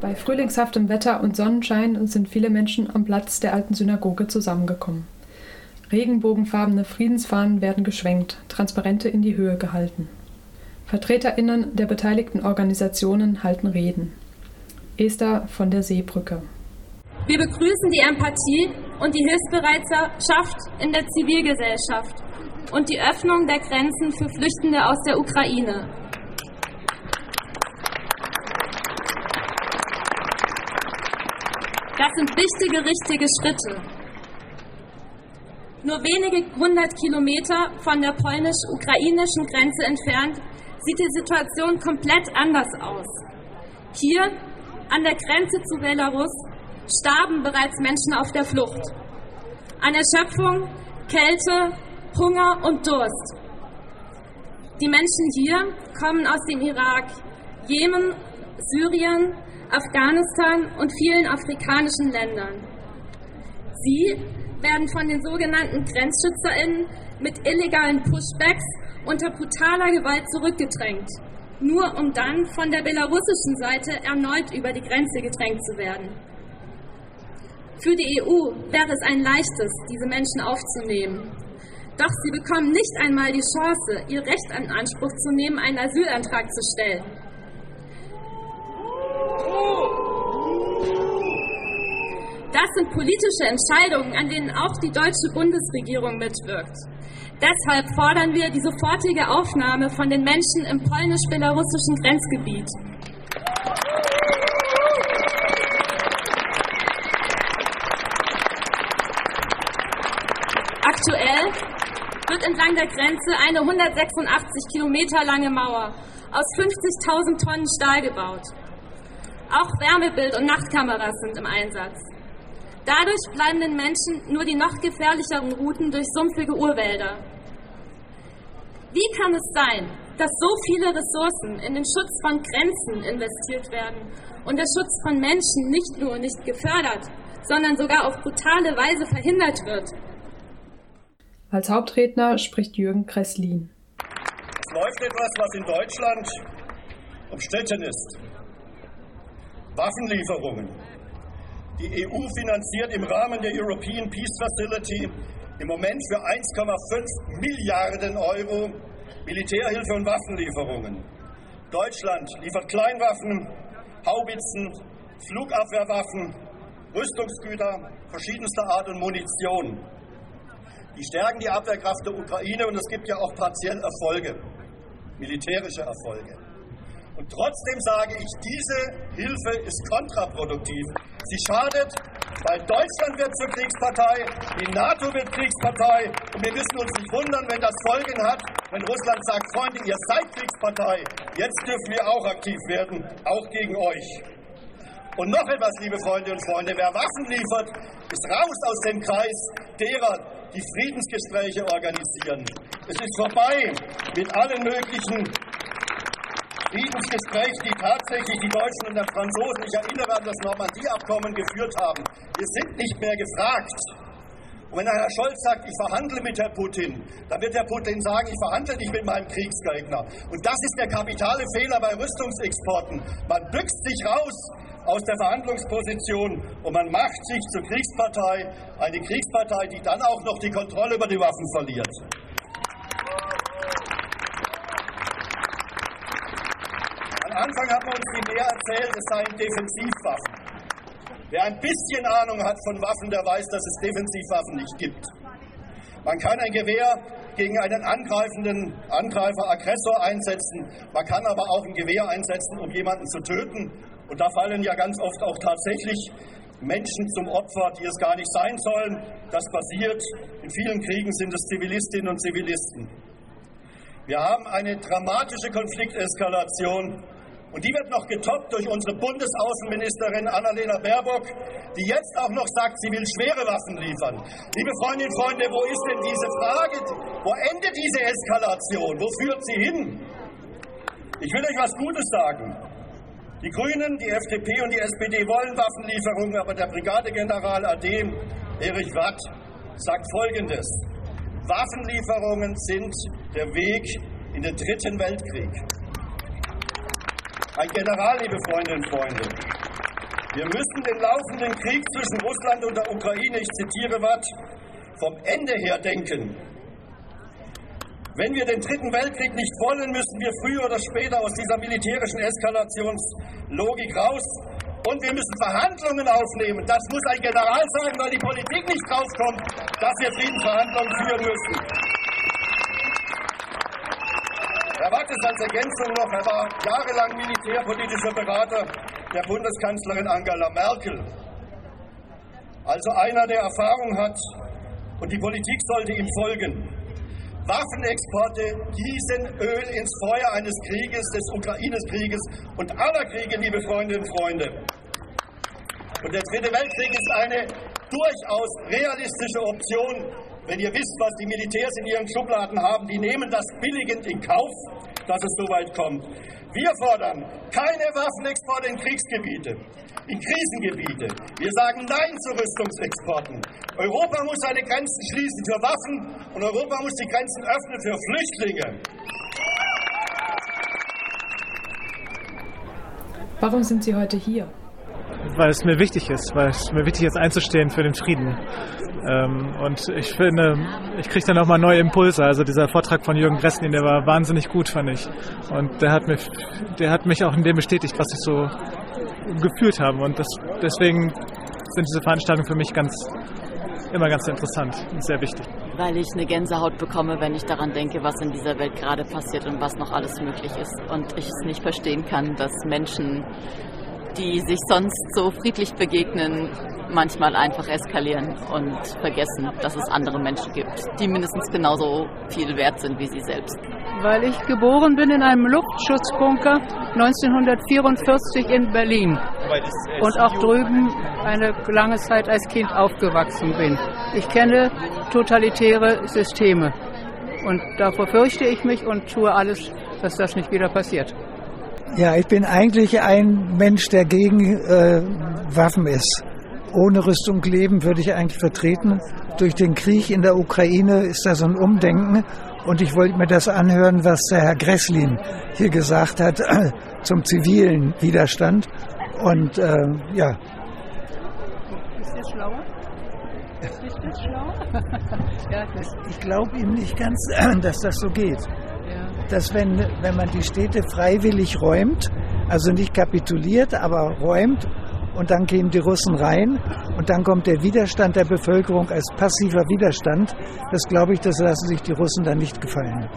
Bei frühlingshaftem Wetter und Sonnenschein sind viele Menschen am Platz der alten Synagoge zusammengekommen. Regenbogenfarbene Friedensfahnen werden geschwenkt, Transparente in die Höhe gehalten. VertreterInnen der beteiligten Organisationen halten Reden. Esther von der Seebrücke. Wir begrüßen die Empathie und die Hilfsbereitschaft in der Zivilgesellschaft und die Öffnung der Grenzen für Flüchtende aus der Ukraine. Das sind wichtige, richtige Schritte. Nur wenige hundert Kilometer von der polnisch-ukrainischen Grenze entfernt sieht die Situation komplett anders aus. Hier, an der Grenze zu Belarus, starben bereits Menschen auf der Flucht. An Erschöpfung, Kälte, Hunger und Durst. Die Menschen hier kommen aus dem Irak, Jemen, Syrien, Afghanistan und vielen afrikanischen Ländern. Sie werden von den sogenannten GrenzschützerInnen mit illegalen Pushbacks unter brutaler Gewalt zurückgedrängt, nur um dann von der belarussischen Seite erneut über die Grenze gedrängt zu werden. Für die EU wäre es ein leichtes, diese Menschen aufzunehmen. Doch sie bekommen nicht einmal die Chance, ihr Recht in Anspruch zu nehmen, einen Asylantrag zu stellen. Das sind politische Entscheidungen, an denen auch die deutsche Bundesregierung mitwirkt. Deshalb fordern wir die sofortige Aufnahme von den Menschen im polnisch-belarussischen Grenzgebiet. Aktuell wird entlang der Grenze eine 186 Kilometer lange Mauer aus 50.000 Tonnen Stahl gebaut. Auch Wärmebild- und Nachtkameras sind im Einsatz. Dadurch bleiben den Menschen nur die noch gefährlicheren Routen durch sumpfige Urwälder. Wie kann es sein, dass so viele Ressourcen in den Schutz von Grenzen investiert werden und der Schutz von Menschen nicht nur nicht gefördert, sondern sogar auf brutale Weise verhindert wird? Als Hauptredner spricht Jürgen Kresslin. Es läuft etwas, was in Deutschland umstritten ist. Waffenlieferungen. Die EU finanziert im Rahmen der European Peace Facility im Moment für 1,5 Milliarden Euro Militärhilfe und Waffenlieferungen. Deutschland liefert Kleinwaffen, Haubitzen, Flugabwehrwaffen, Rüstungsgüter verschiedenster Art und Munition. Die stärken die Abwehrkraft der Ukraine und es gibt ja auch partiell Erfolge, militärische Erfolge. Und trotzdem sage ich, diese Hilfe ist kontraproduktiv. Sie schadet, weil Deutschland wird zur Kriegspartei, die NATO wird Kriegspartei und wir müssen uns nicht wundern, wenn das Folgen hat, wenn Russland sagt, Freunde, ihr seid Kriegspartei, jetzt dürfen wir auch aktiv werden, auch gegen euch. Und noch etwas, liebe Freunde und Freunde, wer Waffen liefert, ist raus aus dem Kreis derer, die Friedensgespräche organisieren. Es ist vorbei mit allen möglichen Friedensgespräch, die tatsächlich die Deutschen und der Franzosen, ich erinnere an das Normandie-Abkommen, geführt haben. Wir sind nicht mehr gefragt. Und wenn Herr Scholz sagt, ich verhandle mit Herrn Putin, dann wird Herr Putin sagen, ich verhandle nicht mit meinem Kriegsgegner. Und das ist der kapitale Fehler bei Rüstungsexporten. Man büxt sich raus aus der Verhandlungsposition und man macht sich zur Kriegspartei, eine Kriegspartei, die dann auch noch die Kontrolle über die Waffen verliert. Anfang hat man uns die mehr erzählt, es seien Defensivwaffen. Wer ein bisschen Ahnung hat von Waffen, der weiß, dass es Defensivwaffen nicht gibt. Man kann ein Gewehr gegen einen angreifenden Angreifer, Aggressor einsetzen. Man kann aber auch ein Gewehr einsetzen, um jemanden zu töten. Und da fallen ja ganz oft auch tatsächlich Menschen zum Opfer, die es gar nicht sein sollen. Das passiert. In vielen Kriegen sind es Zivilistinnen und Zivilisten. Wir haben eine dramatische Konflikteskalation und die wird noch getoppt durch unsere Bundesaußenministerin Annalena Baerbock, die jetzt auch noch sagt, sie will schwere Waffen liefern. Liebe Freundinnen und Freunde, wo ist denn diese Frage? Wo endet diese Eskalation? Wo führt sie hin? Ich will euch was Gutes sagen. Die Grünen, die FDP und die SPD wollen Waffenlieferungen, aber der Brigadegeneral AD Erich Watt sagt Folgendes. Waffenlieferungen sind der Weg in den Dritten Weltkrieg. Ein General, liebe Freundinnen und Freunde. Wir müssen den laufenden Krieg zwischen Russland und der Ukraine, ich zitiere Watt, vom Ende her denken. Wenn wir den Dritten Weltkrieg nicht wollen, müssen wir früher oder später aus dieser militärischen Eskalationslogik raus und wir müssen Verhandlungen aufnehmen. Das muss ein General sagen, weil die Politik nicht draufkommt, dass wir Friedensverhandlungen führen müssen. Watt ist als Ergänzung noch, er war jahrelang militärpolitischer Berater der Bundeskanzlerin Angela Merkel. Also einer, der Erfahrung hat und die Politik sollte ihm folgen. Waffenexporte gießen Öl ins Feuer eines Krieges, des Ukraine-Krieges und aller Kriege, liebe Freundinnen und Freunde. Und der Dritte Weltkrieg ist eine durchaus realistische Option, wenn ihr wisst, was die Militärs in ihren Schubladen haben. Die nehmen das billigend in Kauf, dass es so weit kommt. Wir fordern keine Waffenexporte in Kriegsgebiete, in Krisengebiete. Wir sagen Nein zu Rüstungsexporten. Europa muss seine Grenzen schließen für Waffen und Europa muss die Grenzen öffnen für Flüchtlinge. Warum sind Sie heute hier? Weil es mir wichtig ist, weil es mir wichtig ist einzustehen für den Frieden. Ähm, und ich finde, ich kriege dann auch mal neue Impulse. Also dieser Vortrag von Jürgen Bresnin, der war wahnsinnig gut, fand ich. Und der hat, mich, der hat mich auch in dem bestätigt, was ich so gefühlt habe. Und das, deswegen sind diese Veranstaltungen für mich ganz, immer ganz interessant und sehr wichtig. Weil ich eine Gänsehaut bekomme, wenn ich daran denke, was in dieser Welt gerade passiert und was noch alles möglich ist. Und ich es nicht verstehen kann, dass Menschen die sich sonst so friedlich begegnen, manchmal einfach eskalieren und vergessen, dass es andere Menschen gibt, die mindestens genauso viel wert sind wie sie selbst. Weil ich geboren bin in einem Luftschutzbunker 1944 in Berlin und auch drüben eine lange Zeit als Kind aufgewachsen bin. Ich kenne totalitäre Systeme und davor fürchte ich mich und tue alles, dass das nicht wieder passiert. Ja, ich bin eigentlich ein Mensch, der gegen äh, Waffen ist. Ohne Rüstung leben würde ich eigentlich vertreten. Durch den Krieg in der Ukraine ist da so ein Umdenken. Und ich wollte mir das anhören, was der Herr Gresslin hier gesagt hat zum zivilen Widerstand. Und äh, ja. Ist das schlauer? Ist das schlauer? ja, das, ich glaube ihm nicht ganz, dass das so geht dass wenn, wenn man die Städte freiwillig räumt, also nicht kapituliert, aber räumt, und dann gehen die Russen rein und dann kommt der Widerstand der Bevölkerung als passiver Widerstand, das glaube ich, das lassen sich die Russen dann nicht gefallen.